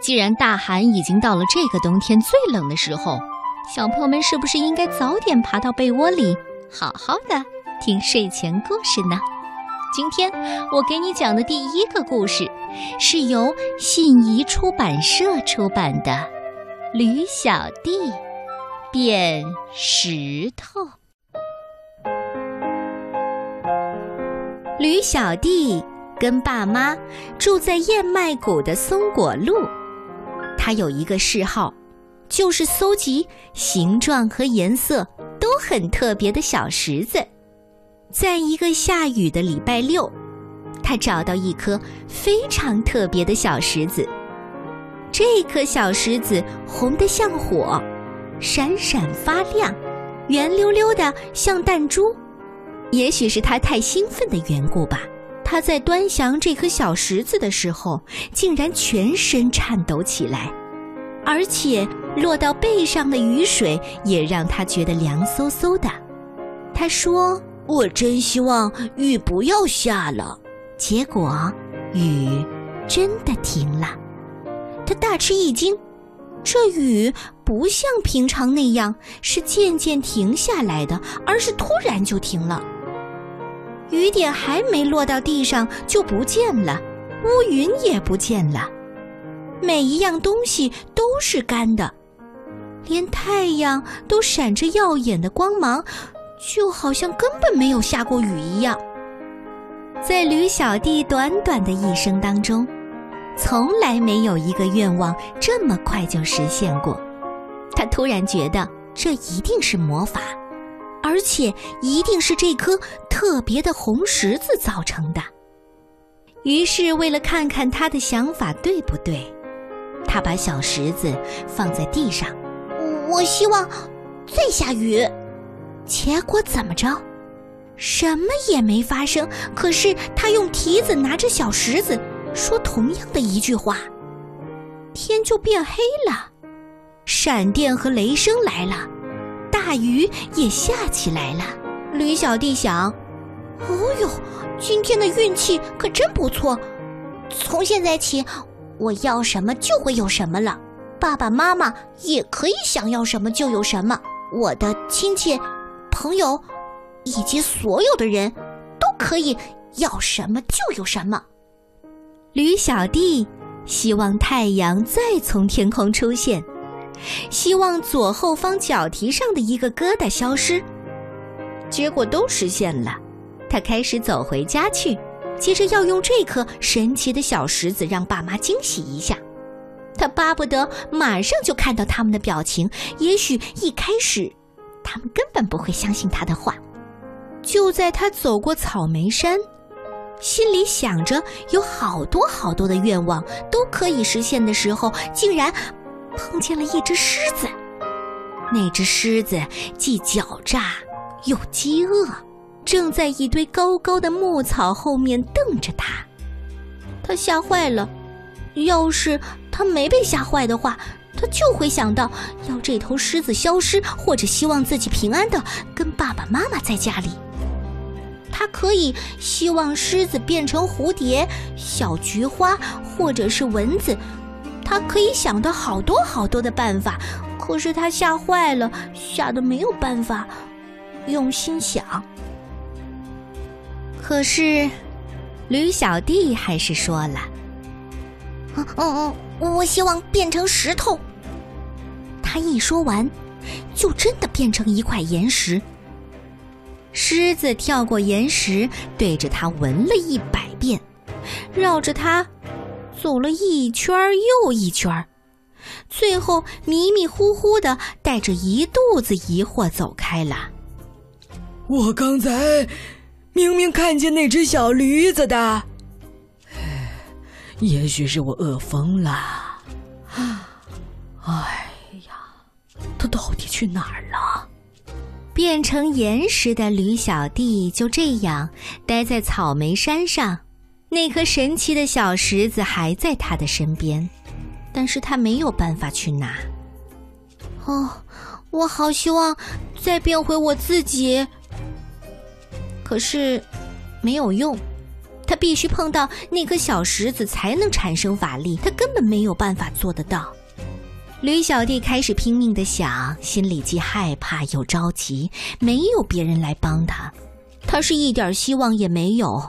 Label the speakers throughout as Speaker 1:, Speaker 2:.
Speaker 1: 既然大寒已经到了这个冬天最冷的时候，小朋友们是不是应该早点爬到被窝里，好好的听睡前故事呢？今天我给你讲的第一个故事，是由信宜出版社出版的《驴小弟变石头》。驴小弟跟爸妈住在燕麦谷的松果路，他有一个嗜好，就是搜集形状和颜色都很特别的小石子。在一个下雨的礼拜六，他找到一颗非常特别的小石子。这颗小石子红得像火，闪闪发亮，圆溜溜的像弹珠。也许是他太兴奋的缘故吧，他在端详这颗小石子的时候，竟然全身颤抖起来，而且落到背上的雨水也让他觉得凉飕飕的。他说。
Speaker 2: 我真希望雨不要下了。
Speaker 1: 结果，雨真的停了。他大吃一惊，这雨不像平常那样是渐渐停下来的，而是突然就停了。雨点还没落到地上就不见了，乌云也不见了，每一样东西都是干的，连太阳都闪着耀眼的光芒。就好像根本没有下过雨一样。在驴小弟短短的一生当中，从来没有一个愿望这么快就实现过。他突然觉得这一定是魔法，而且一定是这颗特别的红石子造成的。于是，为了看看他的想法对不对，他把小石子放在地上。
Speaker 2: 我希望再下雨。
Speaker 1: 结果怎么着？什么也没发生。可是他用蹄子拿着小石子，说同样的一句话，天就变黑了，闪电和雷声来了，大雨也下起来了。驴小弟想：“
Speaker 2: 哦呦，今天的运气可真不错。从现在起，我要什么就会有什么了。爸爸妈妈也可以想要什么就有什么。我的亲戚。”朋友，以及所有的人，都可以要什么就有什么。
Speaker 1: 驴小弟希望太阳再从天空出现，希望左后方脚蹄上的一个疙瘩消失。结果都实现了，他开始走回家去，接着要用这颗神奇的小石子让爸妈惊喜一下。他巴不得马上就看到他们的表情，也许一开始。他们根本不会相信他的话。就在他走过草莓山，心里想着有好多好多的愿望都可以实现的时候，竟然碰见了一只狮子。那只狮子既狡诈又饥饿，正在一堆高高的牧草后面瞪着他。他吓坏了。要是他没被吓坏的话。他就会想到要这头狮子消失，或者希望自己平安的跟爸爸妈妈在家里。他可以希望狮子变成蝴蝶、小菊花，或者是蚊子。他可以想到好多好多的办法，可是他吓坏了，吓得没有办法用心想。可是，驴小弟还是说了：“
Speaker 2: 嗯嗯嗯，我希望变成石头。”
Speaker 1: 他一说完，就真的变成一块岩石。狮子跳过岩石，对着他闻了一百遍，绕着他走了一圈又一圈，最后迷迷糊糊的带着一肚子疑惑走开了。
Speaker 3: 我刚才明明看见那只小驴子的，也许是我饿疯了。哎呀。他到底去哪儿了？
Speaker 1: 变成岩石的驴小弟就这样待在草莓山上，那颗神奇的小石子还在他的身边，但是他没有办法去拿。哦，我好希望再变回我自己，可是没有用，他必须碰到那颗小石子才能产生法力，他根本没有办法做得到。驴小弟开始拼命的想，心里既害怕又着急，没有别人来帮他，他是一点希望也没有。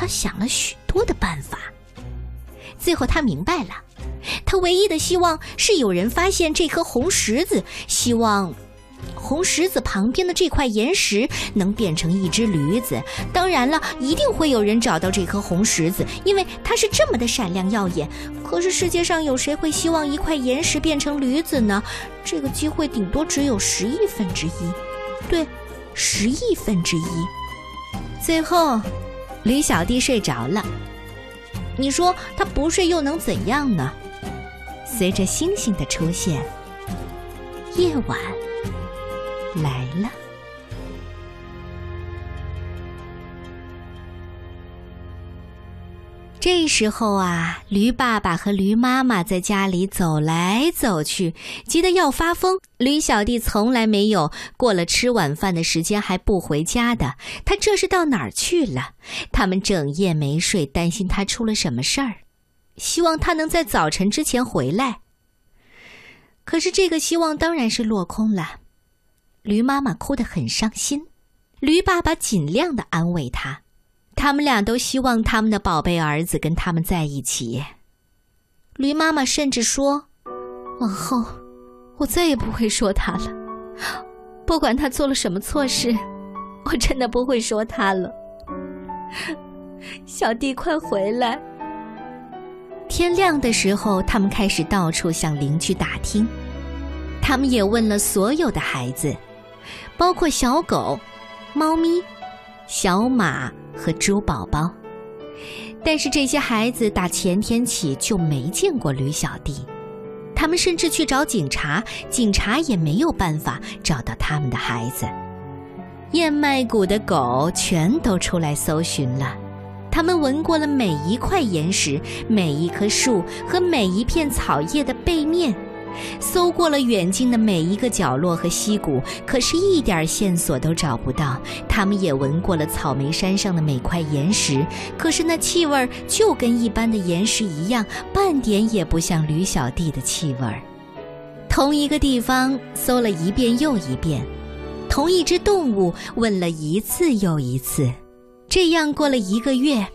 Speaker 1: 他想了许多的办法，最后他明白了，他唯一的希望是有人发现这颗红石子，希望。红石子旁边的这块岩石能变成一只驴子，当然了，一定会有人找到这颗红石子，因为它是这么的闪亮耀眼。可是世界上有谁会希望一块岩石变成驴子呢？这个机会顶多只有十亿分之一，对，十亿分之一。最后，驴小弟睡着了。你说他不睡又能怎样呢？随着星星的出现，夜晚。来了。这时候啊，驴爸爸和驴妈妈在家里走来走去，急得要发疯。驴小弟从来没有过了吃晚饭的时间还不回家的，他这是到哪儿去了？他们整夜没睡，担心他出了什么事儿，希望他能在早晨之前回来。可是这个希望当然是落空了。驴妈妈哭得很伤心，驴爸爸尽量的安慰她，他们俩都希望他们的宝贝儿子跟他们在一起。驴妈妈甚至说：“往后，我再也不会说他了，不管他做了什么错事，我真的不会说他了。”小弟，快回来！天亮的时候，他们开始到处向邻居打听，他们也问了所有的孩子。包括小狗、猫咪、小马和猪宝宝，但是这些孩子打前天起就没见过驴小弟，他们甚至去找警察，警察也没有办法找到他们的孩子。燕麦谷的狗全都出来搜寻了，他们闻过了每一块岩石、每一棵树和每一片草叶的背面。搜过了远近的每一个角落和溪谷，可是一点线索都找不到。他们也闻过了草莓山上的每块岩石，可是那气味就跟一般的岩石一样，半点也不像驴小弟的气味。同一个地方搜了一遍又一遍，同一只动物问了一次又一次，这样过了一个月。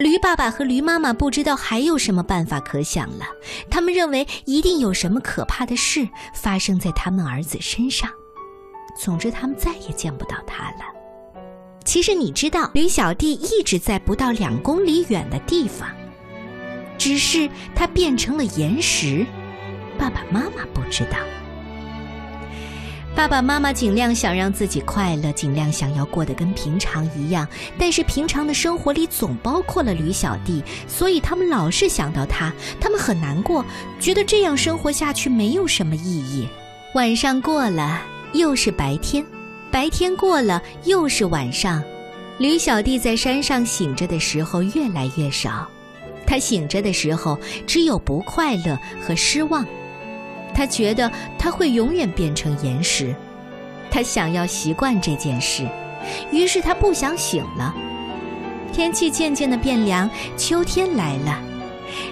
Speaker 1: 驴爸爸和驴妈妈不知道还有什么办法可想了，他们认为一定有什么可怕的事发生在他们儿子身上。总之，他们再也见不到他了。其实你知道，驴小弟一直在不到两公里远的地方，只是他变成了岩石。爸爸妈妈不知道。爸爸妈妈尽量想让自己快乐，尽量想要过得跟平常一样，但是平常的生活里总包括了驴小弟，所以他们老是想到他，他们很难过，觉得这样生活下去没有什么意义。晚上过了，又是白天；白天过了，又是晚上。驴小弟在山上醒着的时候越来越少，他醒着的时候只有不快乐和失望。他觉得他会永远变成岩石，他想要习惯这件事，于是他不想醒了。天气渐渐的变凉，秋天来了，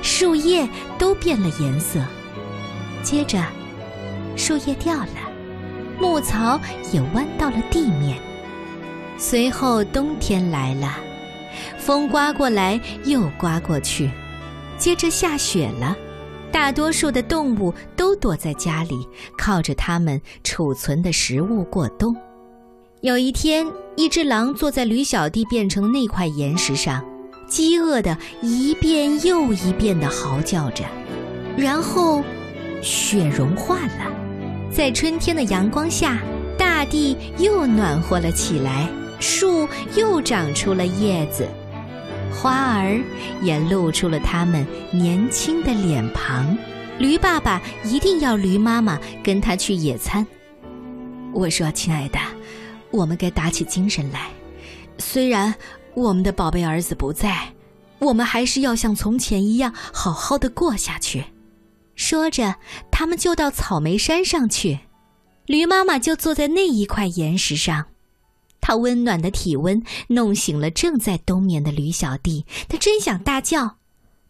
Speaker 1: 树叶都变了颜色。接着，树叶掉了，牧草也弯到了地面。随后，冬天来了，风刮过来又刮过去，接着下雪了。大多数的动物都躲在家里，靠着它们储存的食物过冬。有一天，一只狼坐在驴小弟变成那块岩石上，饥饿的一遍又一遍地嚎叫着。然后，雪融化了，在春天的阳光下，大地又暖和了起来，树又长出了叶子。花儿也露出了他们年轻的脸庞。驴爸爸一定要驴妈妈跟他去野餐。我说：“亲爱的，我们该打起精神来。虽然我们的宝贝儿子不在，我们还是要像从前一样好好的过下去。”说着，他们就到草莓山上去。驴妈妈就坐在那一块岩石上。他温暖的体温弄醒了正在冬眠的驴小弟，他真想大叫：“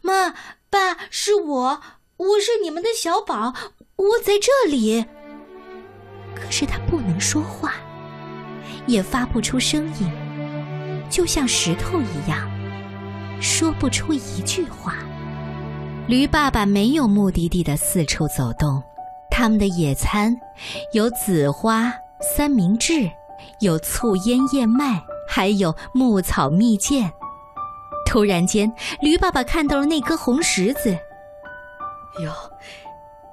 Speaker 2: 妈，爸，是我，我是你们的小宝，我在这里。”
Speaker 1: 可是他不能说话，也发不出声音，就像石头一样，说不出一句话。驴爸爸没有目的地的四处走动，他们的野餐有紫花、三明治，有醋腌燕麦，还有牧草蜜饯。突然间，驴爸爸看到了那颗红石子。
Speaker 3: 哟，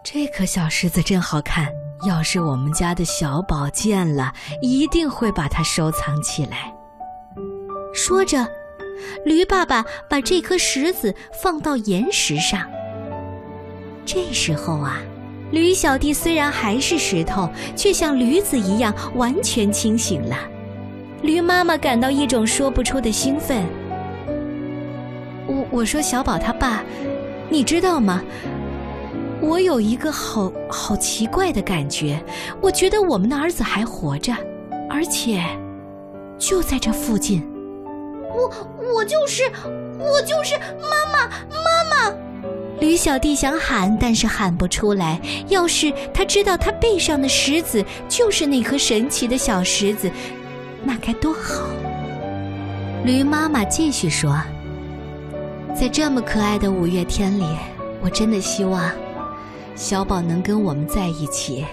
Speaker 3: 这颗小石子真好看！要是我们家的小宝见了，一定会把它收藏起来。
Speaker 1: 说着。驴爸爸把这颗石子放到岩石上。这时候啊，驴小弟虽然还是石头，却像驴子一样完全清醒了。驴妈妈感到一种说不出的兴奋。我我说小宝他爸，你知道吗？我有一个好好奇怪的感觉，我觉得我们的儿子还活着，而且就在这附近。
Speaker 2: 我我就是，我就是妈妈妈。
Speaker 1: 驴小弟想喊，但是喊不出来。要是他知道他背上的石子就是那颗神奇的小石子，那该多好。驴妈妈继续说：“在这么可爱的五月天里，我真的希望小宝能跟我们在一起。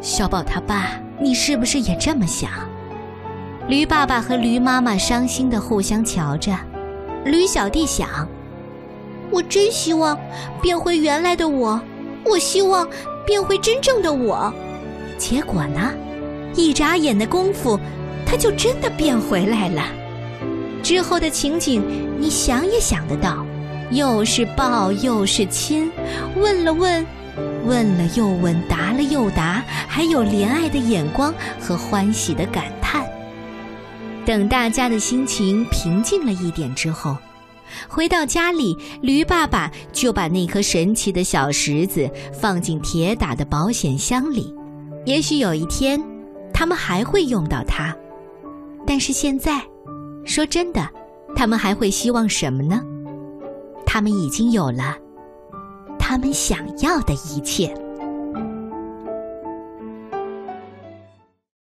Speaker 1: 小宝他爸，你是不是也这么想？”驴爸爸和驴妈妈伤心的互相瞧着，驴小弟想：“
Speaker 2: 我真希望变回原来的我，我希望变回真正的我。”
Speaker 1: 结果呢，一眨眼的功夫，他就真的变回来了。之后的情景，你想也想得到，又是抱又是亲，问了问，问了又问，答了又答，还有怜爱的眼光和欢喜的感叹。等大家的心情平静了一点之后，回到家里，驴爸爸就把那颗神奇的小石子放进铁打的保险箱里。也许有一天，他们还会用到它。但是现在，说真的，他们还会希望什么呢？他们已经有了他们想要的一切。